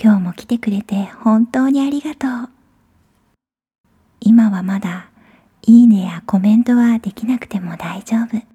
今日も来てくれて本当にありがとう。今はまだいいねやコメントはできなくても大丈夫。